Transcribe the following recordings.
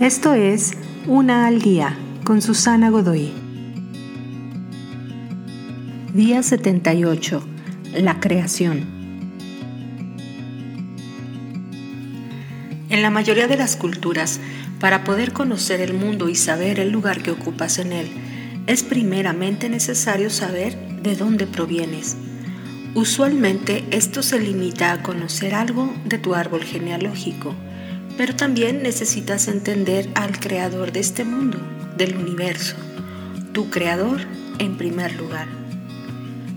Esto es Una al Día con Susana Godoy. Día 78. La creación. En la mayoría de las culturas, para poder conocer el mundo y saber el lugar que ocupas en él, es primeramente necesario saber de dónde provienes. Usualmente esto se limita a conocer algo de tu árbol genealógico pero también necesitas entender al creador de este mundo, del universo, tu creador en primer lugar.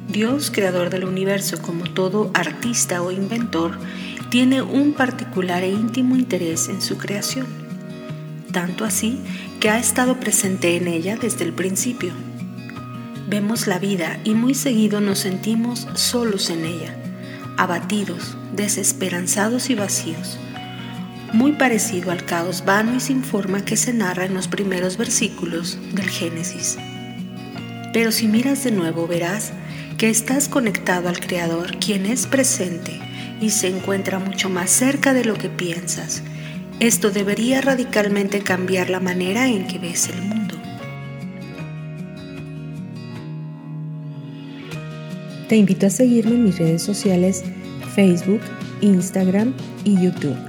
Dios, creador del universo, como todo artista o inventor, tiene un particular e íntimo interés en su creación, tanto así que ha estado presente en ella desde el principio. Vemos la vida y muy seguido nos sentimos solos en ella, abatidos, desesperanzados y vacíos muy parecido al caos vano y sin forma que se narra en los primeros versículos del Génesis. Pero si miras de nuevo verás que estás conectado al Creador, quien es presente y se encuentra mucho más cerca de lo que piensas. Esto debería radicalmente cambiar la manera en que ves el mundo. Te invito a seguirme en mis redes sociales Facebook, Instagram y YouTube